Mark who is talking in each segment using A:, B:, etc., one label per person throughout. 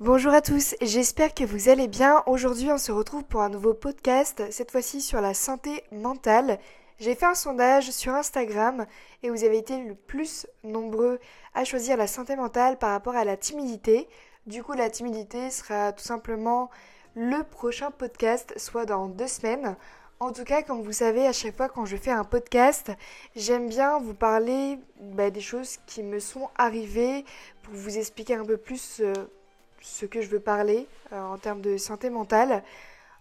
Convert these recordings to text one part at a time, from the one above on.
A: Bonjour à tous, j'espère que vous allez bien. Aujourd'hui on se retrouve pour un nouveau podcast, cette fois-ci sur la santé mentale. J'ai fait un sondage sur Instagram et vous avez été le plus nombreux à choisir la santé mentale par rapport à la timidité. Du coup la timidité sera tout simplement le prochain podcast, soit dans deux semaines. En tout cas, comme vous savez, à chaque fois quand je fais un podcast, j'aime bien vous parler bah, des choses qui me sont arrivées pour vous expliquer un peu plus euh, ce que je veux parler euh, en termes de santé mentale.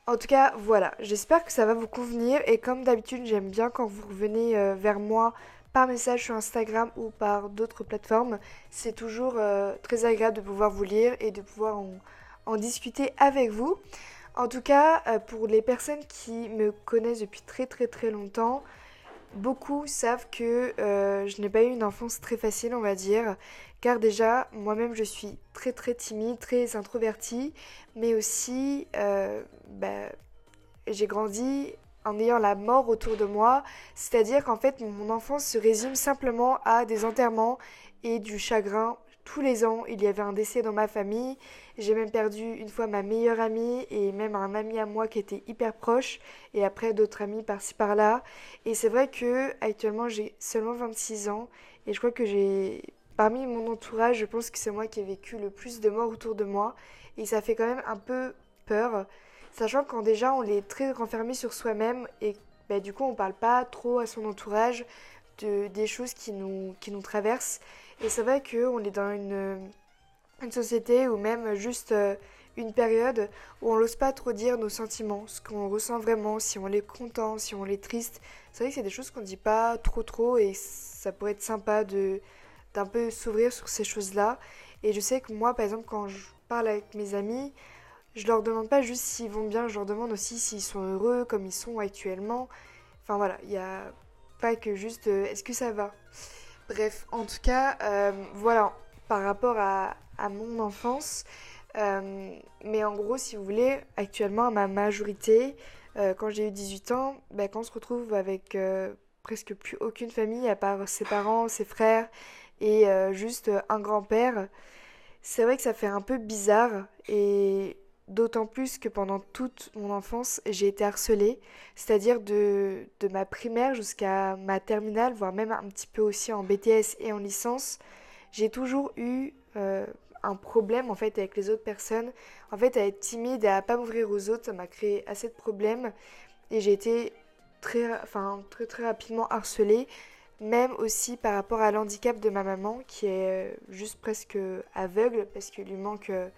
A: En tout cas, voilà, j'espère que ça va vous convenir et comme d'habitude, j'aime bien quand vous revenez euh, vers moi par message sur Instagram ou par d'autres plateformes. C'est toujours très agréable de pouvoir vous lire et de pouvoir en discuter avec vous. En tout cas, euh, pour les personnes qui me connaissent depuis très très très longtemps, beaucoup savent que euh, je n'ai pas eu une enfance très facile, on va dire, car déjà, moi-même, je suis très très timide, très introvertie, mais aussi, euh, bah, j'ai grandi en ayant la mort autour de moi, c'est-à-dire qu'en fait, mon enfance se résume simplement à des enterrements et du chagrin tous les ans, il y avait un décès dans ma famille. J'ai même perdu une fois ma meilleure amie et même un ami à moi qui était hyper proche et après d'autres amis par-ci par-là. Et c'est vrai que actuellement j'ai seulement 26 ans et je crois que j'ai parmi mon entourage, je pense que c'est moi qui ai vécu le plus de morts autour de moi et ça fait quand même un peu peur, sachant quand déjà on est très renfermé sur soi-même et bah, du coup on parle pas trop à son entourage de, des choses qui nous, qui nous traversent. Et c'est vrai qu'on est dans une, une société ou même juste euh, une période où on n'ose pas trop dire nos sentiments, ce qu'on ressent vraiment, si on est content, si on est triste. C'est vrai que c'est des choses qu'on ne dit pas trop trop et ça pourrait être sympa de d'un peu s'ouvrir sur ces choses-là. Et je sais que moi, par exemple, quand je parle avec mes amis, je leur demande pas juste s'ils vont bien, je leur demande aussi s'ils sont heureux comme ils sont actuellement. Enfin voilà, il y a pas que juste euh, est-ce que ça va? Bref, en tout cas, euh, voilà, par rapport à, mon enfance. Euh, mais en gros, si vous voulez, actuellement, à ma majorité, quand j'ai eu 18 ans, bah, quand on se retrouve avec presque plus aucune famille, à part ses parents, ses frères et juste un grand-père, c'est vrai que ça fait un peu bizarre. Et D'autant plus que pendant toute mon enfance, j'ai été harcelée, c'est-à-dire de, de ma primaire jusqu'à ma terminale, voire même un petit peu aussi en BTS et en licence. J'ai toujours eu euh, un problème en fait avec les autres personnes. En fait, à être timide et à pas m'ouvrir aux autres, ça m'a créé assez de problèmes et j'ai été très, enfin, très très rapidement harcelée, même aussi par rapport à l'handicap de ma maman qui est euh, juste presque aveugle parce qu'il lui manque euh,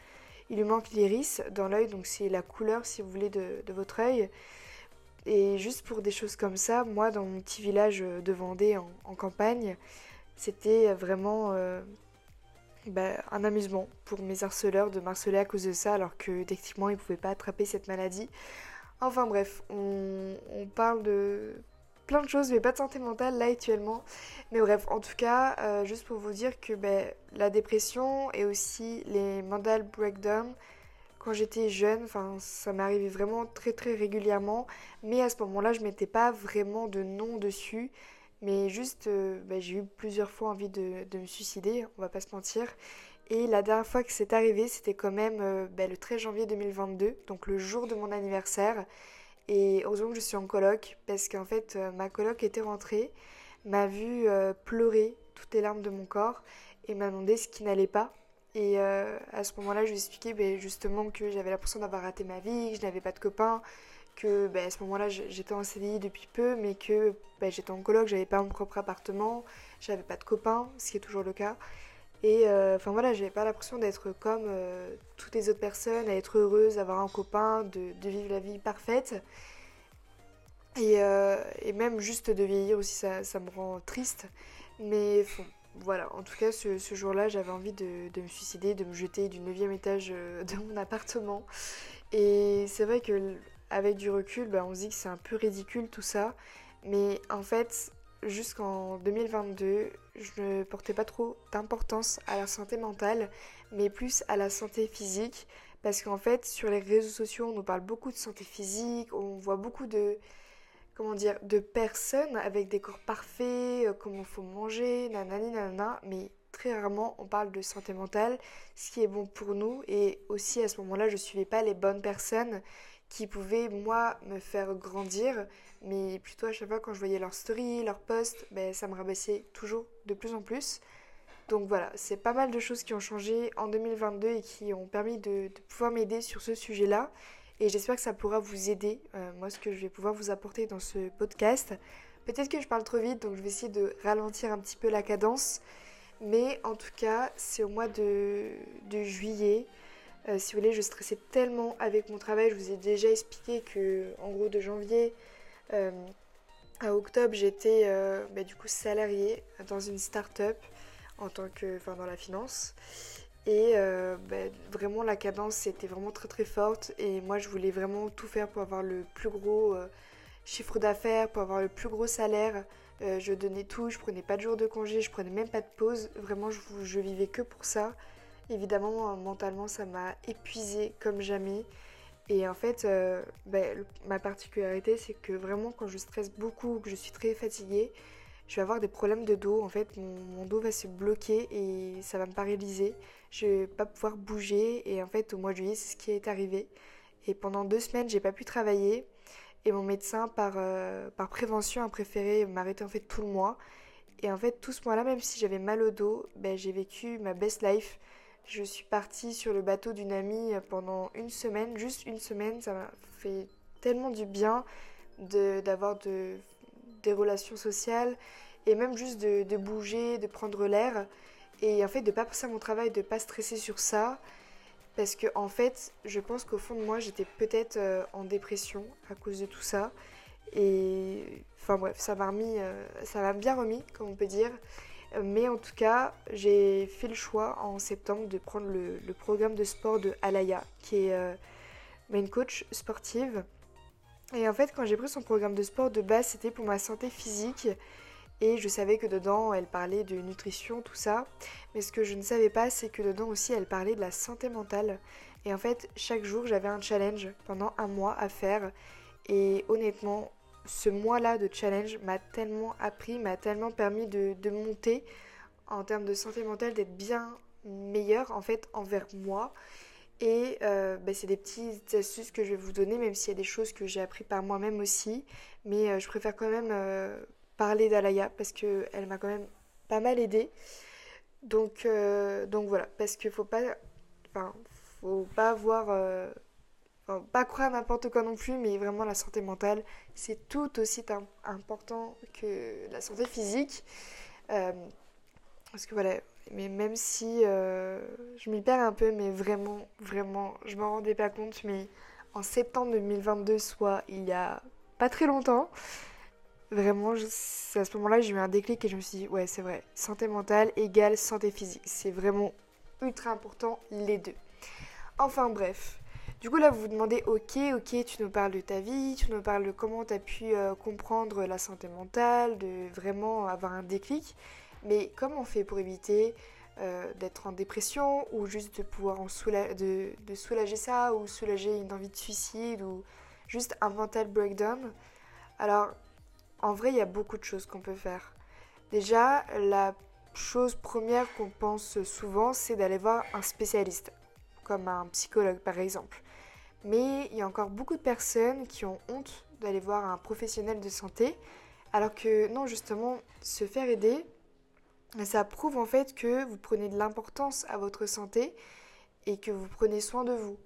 A: il lui manque l'iris dans l'œil, donc c'est la couleur, si vous voulez, de, votre œil. Et juste pour des choses comme ça, moi, dans mon petit village de Vendée, en, campagne, c'était vraiment euh, bah, un amusement pour mes harceleurs de m'harceler à cause de ça, alors que techniquement, ils ne pouvaient pas attraper cette maladie. Enfin bref, on parle de plein de choses, mais pas de santé mentale là actuellement. Mais bref, en tout cas, euh, juste pour vous dire que ben, la dépression et aussi les mental breakdown, quand j'étais jeune, ça m'arrivait vraiment très très régulièrement. Mais à ce moment-là, je mettais pas vraiment de nom dessus. Mais juste, euh, ben, j'ai eu plusieurs fois envie de, me suicider, on va pas se mentir. Et la dernière fois que c'est arrivé, c'était quand même euh, ben, le 13 janvier 2022, donc le jour de mon anniversaire. Et heureusement que je suis en coloc parce qu'en fait euh, ma coloc était rentrée, m'a vu euh, pleurer toutes les larmes de mon corps et m'a demandé ce qui n'allait pas. Et euh, à ce moment-là, je lui ai expliqué ben, justement que j'avais l'impression d'avoir raté ma vie, que je n'avais pas de copains, que ben, à ce moment-là j'étais en CDI depuis peu, mais que ben, j'étais en coloc, j'avais pas mon propre appartement, j'avais pas de copains, ce qui est toujours le cas. Et euh, enfin voilà, j'avais pas l'impression d'être comme euh, toutes les autres personnes, à être heureuse, d'avoir un copain, de, vivre la vie parfaite. Et, euh, et, même juste de vieillir aussi, ça, me rend triste. Mais voilà, en tout cas, ce, jour-là, j'avais envie de, de, me suicider, de me jeter du 9 étage de mon appartement. Et c'est vrai que avec du recul, bah, on se dit que c'est un peu ridicule tout ça. Mais en fait, jusqu'en 2022, je ne portais pas trop d'importance à la santé mentale, mais plus à la santé physique. Parce qu'en fait, sur les réseaux sociaux, on nous parle beaucoup de santé physique, on voit beaucoup de, comment dire, de personnes avec des corps parfaits, euh, comment faut manger, nanani nanana, mais très rarement on parle de santé mentale, ce qui est bon pour nous. Et aussi à ce moment-là, je ne suivais pas les bonnes personnes qui pouvaient, moi, me faire grandir. Mais plutôt à chaque fois quand je voyais leurs stories, leurs posts, ben, ça me rabaissait toujours de plus en plus. Donc voilà, c'est pas mal de choses qui ont changé en 2022 et qui ont permis de, pouvoir m'aider sur ce sujet-là. Et j'espère que ça pourra vous aider, euh, moi, ce que je vais pouvoir vous apporter dans ce podcast. Peut-être que je parle trop vite, donc je vais essayer de ralentir un petit peu la cadence. Mais en tout cas, c'est au mois de, juillet. Euh, si vous voulez, je stressais tellement avec mon travail. Je vous ai déjà expliqué que, en gros, de janvier euh, à octobre, j'étais bah, du coup salariée dans une start-up en tant que, enfin, dans la finance. Et euh, ben, vraiment, la cadence était vraiment très très forte. Et moi, je voulais vraiment tout faire pour avoir le plus gros euh, chiffre d'affaires, pour avoir le plus gros salaire. Euh, je donnais tout, je prenais pas de jours de congé, je prenais même pas de pause. Vraiment, je, je vivais que pour ça. Évidemment, mentalement, ça m'a épuisé comme jamais. Et en fait, ben, ma particularité, c'est que vraiment, quand je stresse beaucoup, que je suis très fatiguée, je vais avoir des problèmes de dos. En fait, mon, dos va se bloquer et ça va me paralyser. Je vais pas pouvoir bouger. Et en fait, au mois de juillet, c'est ce qui est arrivé. Et pendant deux semaines, j'ai pas pu travailler. Et mon médecin, par, euh, prévention, a préféré m'arrêter en fait tout le mois. Et en fait, tout ce mois-là, même si j'avais mal au dos, ben, j'ai vécu ma best life. Je suis partie sur le bateau d'une amie pendant une semaine, juste une semaine. Ça m'a fait tellement du bien d'avoir de, des relations sociales et même juste de, bouger, de prendre l'air et en fait de pas passer à mon travail, de pas stresser sur ça parce que en fait je pense qu'au fond de moi j'étais peut-être euh, en dépression à cause de tout ça et enfin bref ça m'a euh, ça m'a bien remis comme on peut dire mais en tout cas j'ai fait le choix en septembre de prendre le, programme de sport de Alaya qui est euh, main coach sportive et en fait, quand j'ai pris son programme de sport de base, c'était pour ma santé physique. Et je savais que dedans, elle parlait de nutrition, tout ça. Mais ce que je ne savais pas, c'est que dedans aussi, elle parlait de la santé mentale. Et en fait, chaque jour, j'avais un challenge pendant un mois à faire. Et honnêtement, ce mois-là de challenge m'a tellement appris, m'a tellement permis de, monter en termes de santé mentale, d'être bien meilleure en fait envers moi et euh, bah, c'est des petites astuces que je vais vous donner, même s'il y a des choses que j'ai appris par moi-même aussi. Mais euh, je préfère quand même euh, parler d'Alaya parce qu'elle m'a quand même pas mal aidé. Donc, voilà, parce qu'il faut pas, faut pas avoir, pas croire n'importe quoi non plus, mais vraiment la santé mentale, c'est tout aussi important que la santé physique. parce que voilà, mais même si euh, je m'y perds un peu, mais vraiment, vraiment, je m'en rendais pas compte, mais en septembre 2022, soit il y a pas très longtemps, vraiment, c'est à ce moment-là, j'ai eu un déclic et je me suis dit, ouais, c'est vrai, santé mentale égale santé physique. C'est vraiment ultra important, les deux. Enfin bref. Du coup là vous vous demandez ok ok tu nous parles de ta vie, tu nous parles de comment tu as pu euh, comprendre la santé mentale, de vraiment avoir un déclic. Mais comment on fait pour éviter euh, d'être en dépression ou juste de pouvoir en soulager ça ou soulager une envie de suicide ou juste un mental breakdown? Alors, en vrai, il y a beaucoup de choses qu'on peut faire. Déjà, la chose première qu'on pense souvent, c'est d'aller voir un spécialiste, comme un psychologue par exemple. Mais il y a encore beaucoup de personnes qui ont honte d'aller voir un professionnel de santé, alors que non, justement, se faire aider, ça prouve en fait que vous prenez de l'importance à votre santé et que vous prenez soin de vous.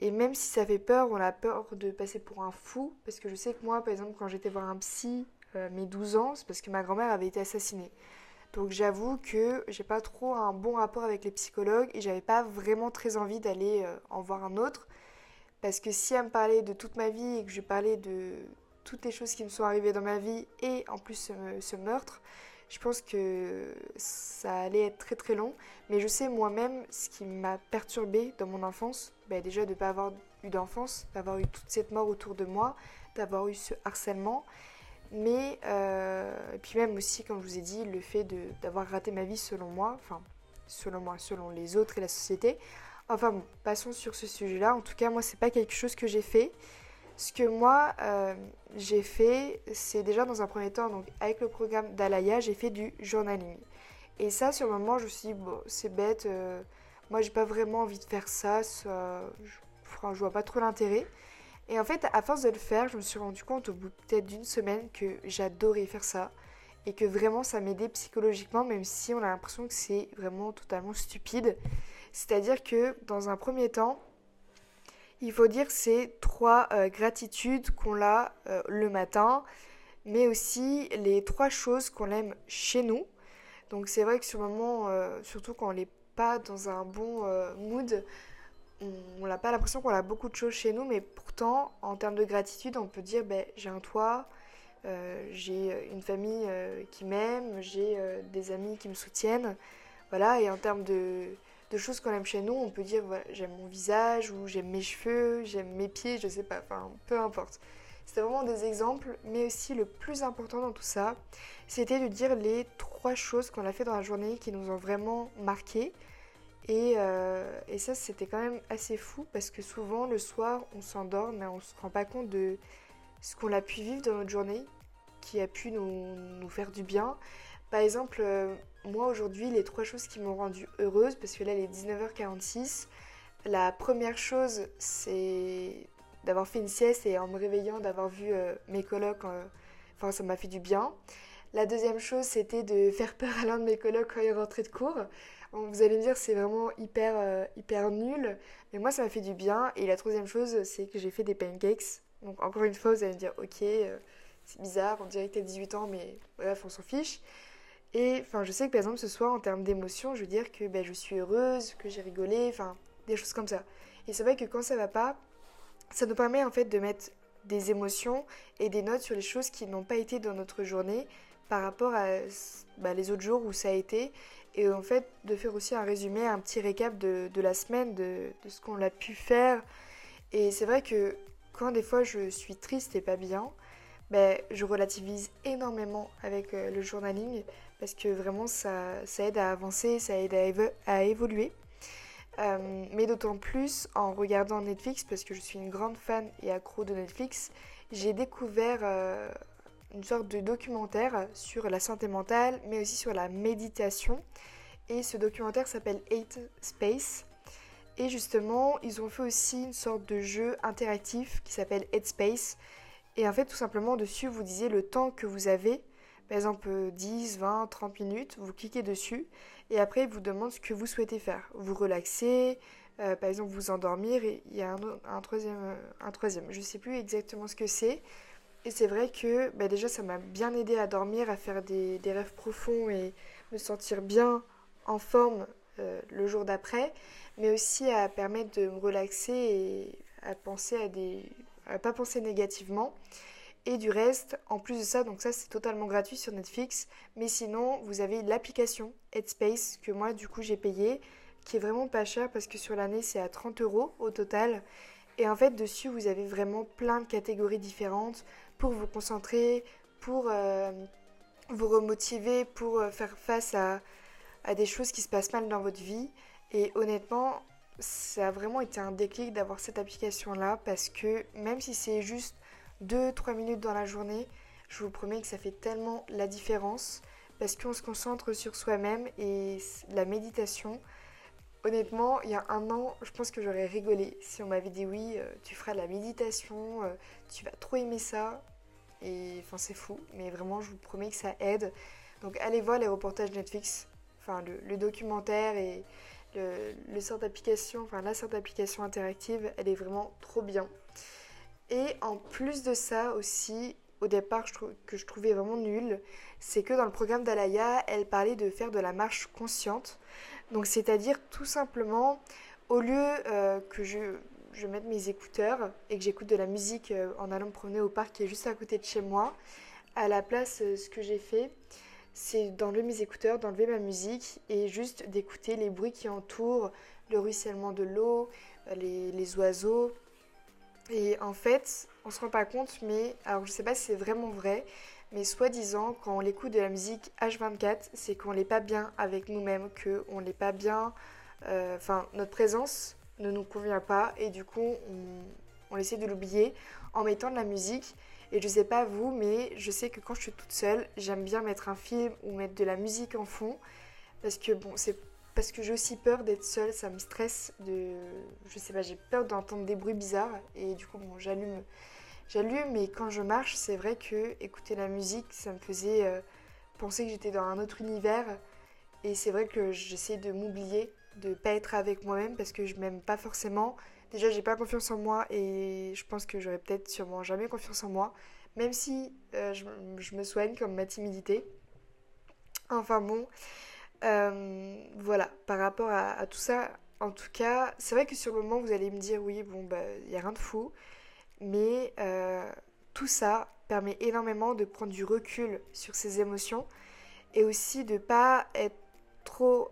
A: Et même si ça fait peur, on a peur de passer pour un fou, parce que je sais que moi, par exemple, quand j'étais voir un psy euh, mes 12 ans, c'est parce que ma grand-mère avait été assassinée. Donc j'avoue que j'ai pas trop un bon rapport avec les psychologues et j'avais pas vraiment très envie d'aller euh, en voir un autre. Parce que si elle me parlait de toute ma vie et que je parlais de toutes les choses qui me sont arrivées dans ma vie et en plus ce meurtre, je pense que ça allait être très très long. Mais je sais moi-même ce qui m'a perturbé dans mon enfance, bah, déjà de ne pas avoir eu d'enfance, d'avoir eu toute cette mort autour de moi, d'avoir eu ce harcèlement. Mais, euh, et puis même aussi, comme je vous ai dit, le fait d'avoir raté ma vie selon moi, enfin, selon moi, selon les autres et la société. Enfin bon, passons sur ce sujet-là. En tout cas, moi, c'est pas quelque chose que j'ai fait. Ce que moi, euh, j'ai fait, c'est déjà dans un premier temps, donc avec le programme d'Alaya, j'ai fait du journaling. Et ça, sur le moment, je me suis dit, bon, c'est bête, euh, moi j'ai pas vraiment envie de faire ça, je, je vois pas trop l'intérêt. Et en fait, à force de le faire, je me suis rendu compte au bout peut-être d'une semaine que j'adorais faire ça et que vraiment ça m'aidait psychologiquement, même si on a l'impression que c'est vraiment totalement stupide. C'est-à-dire que dans un premier temps, il faut dire ces trois euh, gratitudes qu'on a euh, le matin, mais aussi les trois choses qu'on aime chez nous. Donc c'est vrai que sur le moment, euh, surtout quand on n'est pas dans un bon mood, on n'a pas l'impression qu'on a beaucoup de choses chez nous, mais pourtant, en termes de gratitude, on peut dire ben, j'ai un toit, j'ai une famille qui m'aime, j'ai des amis qui me soutiennent. Voilà, et en termes de, de choses qu'on aime chez nous, on peut dire j'aime mon visage, ou j'aime mes cheveux, j'aime mes pieds, je sais pas, enfin peu importe. C'était vraiment des exemples, mais aussi le plus important dans tout ça, c'était de dire les trois choses qu'on a fait dans la journée qui nous ont vraiment marqué et, euh, et ça, c'était quand même assez fou parce que souvent, le soir, on s'endort, mais on se rend pas compte de ce qu'on a pu vivre dans notre journée, qui a pu nous, nous faire du bien. Par exemple, euh, moi aujourd'hui, les trois choses qui m'ont rendue heureuse, parce que là, il est 19h46, la première chose, c'est d'avoir fait une sieste et en me réveillant, d'avoir vu euh, mes colocs, enfin, ça m'a fait du bien. La deuxième chose, c'était de faire peur à l'un de mes colocs quand il rentrait de cours. Vous allez me dire c'est vraiment hyper, euh, hyper nul, mais moi ça m'a fait du bien. Et la troisième chose, c'est que j'ai fait des pancakes. Donc encore une fois, vous allez me dire ok, euh, c'est bizarre, on dirait que t'as 18 ans, mais bref, on s'en fiche. Et enfin, je sais que par exemple ce soir, en termes d'émotion, je veux dire que ben, je suis heureuse, que j'ai rigolé, enfin des choses comme ça. Et c'est vrai que quand ça va pas, ça nous permet en fait de mettre des émotions et des notes sur les choses qui n'ont pas été dans notre journée par rapport à bah, les autres jours où ça a été et en fait de faire aussi un résumé, un petit récap de, la semaine, de, de ce qu'on a pu faire. Et c'est vrai que quand des fois je suis triste et pas bien, ben, je relativise énormément avec euh, le journaling parce que vraiment ça, ça aide à avancer, ça aide à, évoluer. Euh, mais d'autant plus en regardant Netflix parce que je suis une grande fan et accro de Netflix, j'ai découvert euh, une sorte de documentaire sur la santé mentale, mais aussi sur la méditation. Et ce documentaire s'appelle Eight Space. Et justement, ils ont fait aussi une sorte de jeu interactif qui s'appelle Headspace. Et en fait, tout simplement, dessus, vous disiez le temps que vous avez. Par exemple, 10, 20, 30 minutes. Vous cliquez dessus. Et après, il vous demande ce que vous souhaitez faire. Vous relaxer, euh, par exemple, vous endormir. Et il y a un, troisième, un troisième. Je ne sais plus exactement ce que c'est. Et c'est vrai que bah, déjà ça m'a bien aidé à dormir, à faire des, rêves profonds et me sentir bien en forme euh, le jour d'après, mais aussi à permettre de me relaxer et à penser à des. à pas penser négativement. Et du reste, en plus de ça, donc ça c'est totalement gratuit sur Netflix, mais sinon vous avez l'application Headspace que moi du coup j'ai payé, qui est vraiment pas cher parce que sur l'année c'est à 30 euros au total. Et en fait dessus vous avez vraiment plein de catégories différentes pour vous concentrer, pour euh, vous remotiver, pour euh, faire face à, à, des choses qui se passent mal dans votre vie. Et honnêtement, ça a vraiment été un déclic d'avoir cette application-là parce que même si c'est juste 2-3 minutes dans la journée, je vous promets que ça fait tellement la différence parce qu'on se concentre sur soi-même et la méditation. Honnêtement, il y a un an, je pense que j'aurais rigolé si on m'avait dit oui, euh, tu feras de la méditation, euh, tu vas trop aimer ça. Et c'est fou, mais vraiment, je vous promets que ça aide. Donc, allez voir les reportages Netflix, enfin, le, documentaire et le, sort d'application, enfin, la sorte d'application interactive, elle est vraiment trop bien. Et en plus de ça aussi, au départ, que je trouvais vraiment nul, c'est que dans le programme d'Alaya, elle parlait de faire de la marche consciente. Donc c'est-à-dire tout simplement, au lieu euh, que je, mette mes écouteurs et que j'écoute de la musique euh, en allant me promener au parc qui est juste à côté de chez moi, à la place, euh, ce que j'ai fait, c'est d'enlever mes écouteurs, d'enlever ma musique et juste d'écouter les bruits qui entourent, le ruissellement de l'eau, les, oiseaux. Et en fait, on se rend pas compte, mais alors je sais pas si c'est vraiment vrai, mais soi-disant, quand on écoute de la musique H24, c'est qu'on n'est pas bien avec nous-mêmes, qu'on n'est pas bien. Euh, enfin, notre présence ne nous convient pas et du coup, on, essaie de l'oublier en mettant de la musique. Et je sais pas vous, mais je sais que quand je suis toute seule, j'aime bien mettre un film ou mettre de la musique en fond Parce que bon, c'est parce que j'ai aussi peur d'être seule, ça me stresse de je sais pas, j'ai peur d'entendre des bruits bizarres et du coup bon, j'allume j'allume mais quand je marche, c'est vrai que écouter la musique, ça me faisait euh, penser que j'étais dans un autre univers et c'est vrai que j'essaie de m'oublier, de pas être avec moi-même parce que je m'aime pas forcément. Déjà, j'ai pas confiance en moi et je pense que j'aurais peut-être sûrement jamais confiance en moi, même si euh, je, me soigne comme ma timidité. Enfin bon, euh, voilà, par rapport à, tout ça, en tout cas, c'est vrai que sur le moment, vous allez me dire, oui, bon, bah, il n'y a rien de fou, mais euh, tout ça permet énormément de prendre du recul sur ses émotions et aussi de pas être trop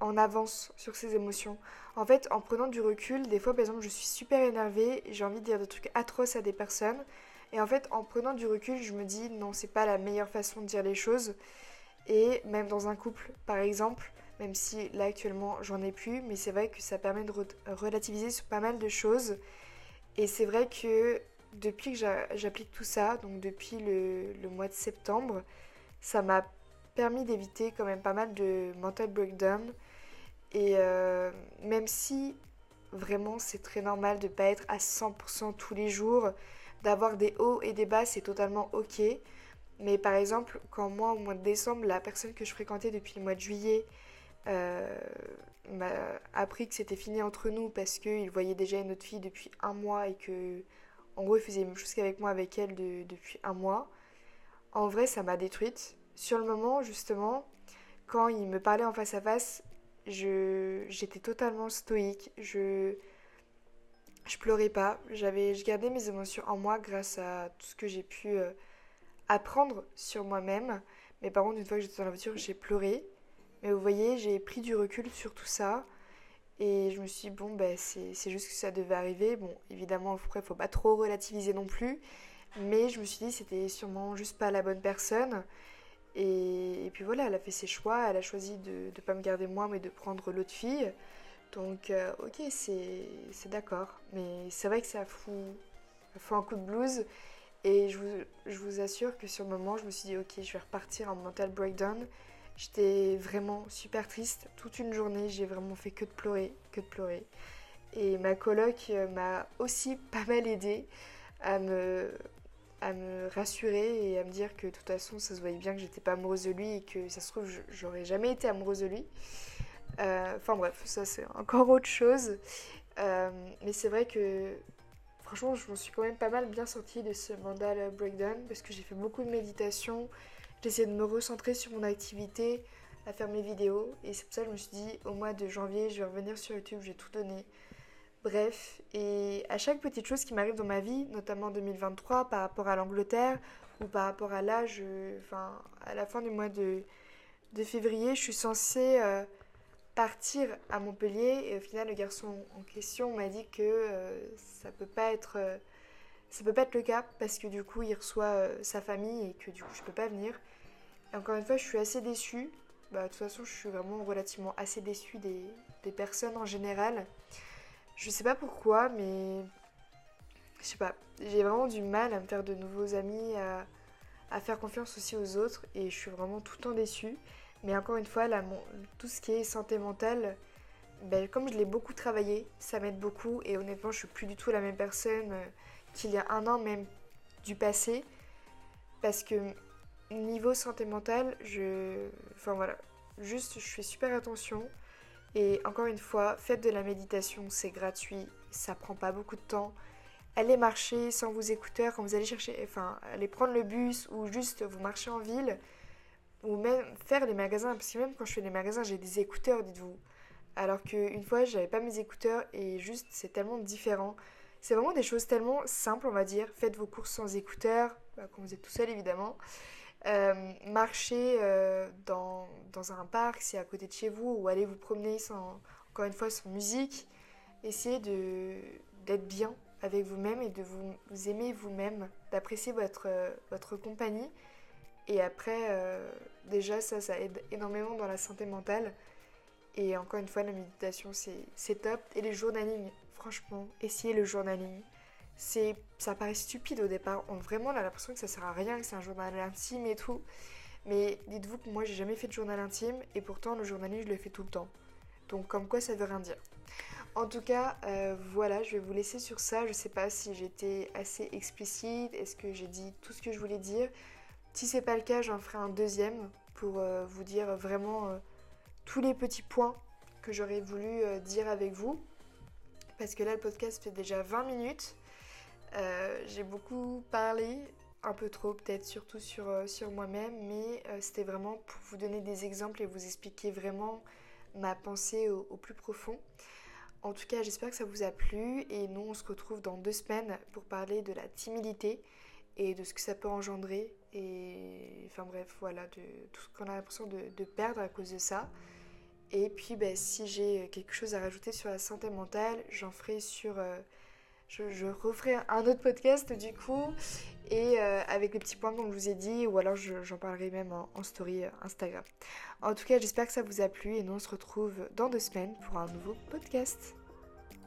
A: en avance sur ses émotions. En fait, en prenant du recul, des fois, par exemple, je suis super énervée, j'ai envie de dire des trucs atroces à des personnes, et en fait, en prenant du recul, je me dis, non, c'est pas la meilleure façon de dire les choses. Et même dans un couple, par exemple, même si là actuellement j'en ai plus, mais c'est vrai que ça permet de relativiser sur pas mal de choses. Et c'est vrai que depuis que j'applique tout ça, donc depuis le, mois de septembre, ça m'a permis d'éviter quand même pas mal de mental breakdown. Et euh, même si vraiment c'est très normal de pas être à 100% tous les jours, d'avoir des hauts et des bas, c'est totalement ok. Mais par exemple, quand moi, au mois de décembre, la personne que je fréquentais depuis le mois de juillet euh, m'a appris que c'était fini entre nous parce qu'il voyait déjà une autre fille depuis un mois et que, en gros, il faisait la même chose qu'avec moi, avec elle depuis un mois. En vrai, ça m'a détruite. Sur le moment, justement, quand il me parlait en face à face, j'étais totalement stoïque. Je, je pleurais pas. J'avais, je gardais mes émotions en moi grâce à tout ce que j'ai pu. Euh, apprendre sur moi-même. Mais par contre, une fois que j'étais dans la voiture, j'ai pleuré. Mais vous voyez, j'ai pris du recul sur tout ça. Et je me suis dit, bon, ben, c'est juste que ça devait arriver. Bon, évidemment, après, il faut pas trop relativiser non plus. Mais je me suis dit, c'était sûrement juste pas la bonne personne. Et, puis voilà, elle a fait ses choix. Elle a choisi de ne pas me garder moi, mais de prendre l'autre fille. Donc, euh, ok, c'est d'accord. Mais c'est vrai que ça fout, ça fout un coup de blues. Et je vous, assure que sur le moment, je me suis dit, ok, je vais repartir en mental breakdown. J'étais vraiment super triste. Toute une journée, j'ai vraiment fait que de pleurer, que de pleurer. Et ma coloc euh, m'a aussi pas mal aidé à me, à me rassurer et à me dire que de toute façon, ça se voyait bien que j'étais pas amoureuse de lui et que ça se trouve, j'aurais jamais été amoureuse de lui. Euh, enfin bref, ça c'est encore autre chose. Euh, mais c'est vrai que franchement, je m'en suis quand même pas mal bien sortie de ce mandal breakdown parce que j'ai fait beaucoup de méditation. J'ai essayé de me recentrer sur mon activité, à faire mes vidéos. Et c'est pour ça que je me suis dit, au mois de janvier, je vais revenir sur YouTube, je vais tout donner. Bref, et à chaque petite chose qui m'arrive dans ma vie, notamment en 2023, par rapport à l'Angleterre ou par rapport à l'âge, enfin, à la fin du mois de, de février, je suis censée. Euh, partir à Montpellier et au final le garçon en question m'a dit que euh, ça peut pas être euh, ça peut pas être le cas parce que du coup il reçoit euh, sa famille et que du coup je peux pas venir. Et encore une fois je suis assez déçue. Bah, de toute façon je suis vraiment relativement assez déçue des, des personnes en général. Je sais pas pourquoi mais je sais pas, j'ai vraiment du mal à me faire de nouveaux amis, à, à faire confiance aussi aux autres et je suis vraiment tout le temps déçue. Mais encore une fois, tout ce qui est santé mentale, ben, comme je l'ai beaucoup travaillé, ça m'aide beaucoup. Et honnêtement, je suis plus du tout la même personne euh, qu'il y a un an, même du passé. Parce que niveau santé mentale, je. Enfin voilà. Juste, je fais super attention. Et encore une fois, faites de la méditation, c'est gratuit, ça prend pas beaucoup de temps. Allez marcher sans vos écouteurs quand vous allez chercher, enfin, allez prendre le bus ou juste vous marchez en ville ou même faire les magasins, parce que même quand je fais les magasins, j'ai des écouteurs, dites-vous. Alors qu'une fois, j'avais pas mes écouteurs et juste, c'est tellement différent. C'est vraiment des choses tellement simples, on va dire. Faites vos courses sans écouteurs, bah, quand vous êtes tout seul évidemment. Euh, marchez euh, dans, dans, un parc, si à côté de chez vous, ou allez vous promener sans, encore une fois, sans musique. Essayez d'être bien avec vous-même et de vous, aimer vous-même, d'apprécier votre, votre compagnie et après, euh, déjà, ça, ça aide énormément dans la santé mentale. Et encore une fois, la méditation, c'est top. Et les journaling, franchement, essayez le journaling. Ça paraît stupide au départ. On, vraiment, a l'impression que ça sert à rien, que c'est un journal intime et tout. Mais dites-vous que moi j'ai jamais fait de journal intime et pourtant le journaling je le fais tout le temps. Donc comme quoi ça veut rien dire. En tout cas, euh, voilà, je vais vous laisser sur ça. Je sais pas si j'étais assez explicite, est-ce que j'ai dit tout ce que je voulais dire? Si c'est pas le cas, j'en ferai un deuxième pour euh, vous dire vraiment euh, tous les petits points que j'aurais voulu dire avec vous. Parce que là, le podcast fait déjà 20 minutes. j'ai beaucoup parlé, un peu trop peut-être, surtout sur, sur moi-même, mais c'était vraiment pour vous donner des exemples et vous expliquer vraiment ma pensée au, plus profond. En tout cas, j'espère que ça vous a plu et nous, on se retrouve dans deux semaines pour parler de la timidité et de ce que ça peut engendrer et enfin bref, voilà, tout ce qu'on a l'impression de, perdre à cause de ça. Et puis, ben, si j'ai quelque chose à rajouter sur la santé mentale, j'en ferai sur... Euh, je, referai un autre podcast du coup et euh, avec les petits points comme je vous ai dit ou alors j'en parlerai même en, story euh, Instagram. En tout cas j'espère que ça vous a plu et nous on se retrouve dans deux semaines pour un nouveau podcast.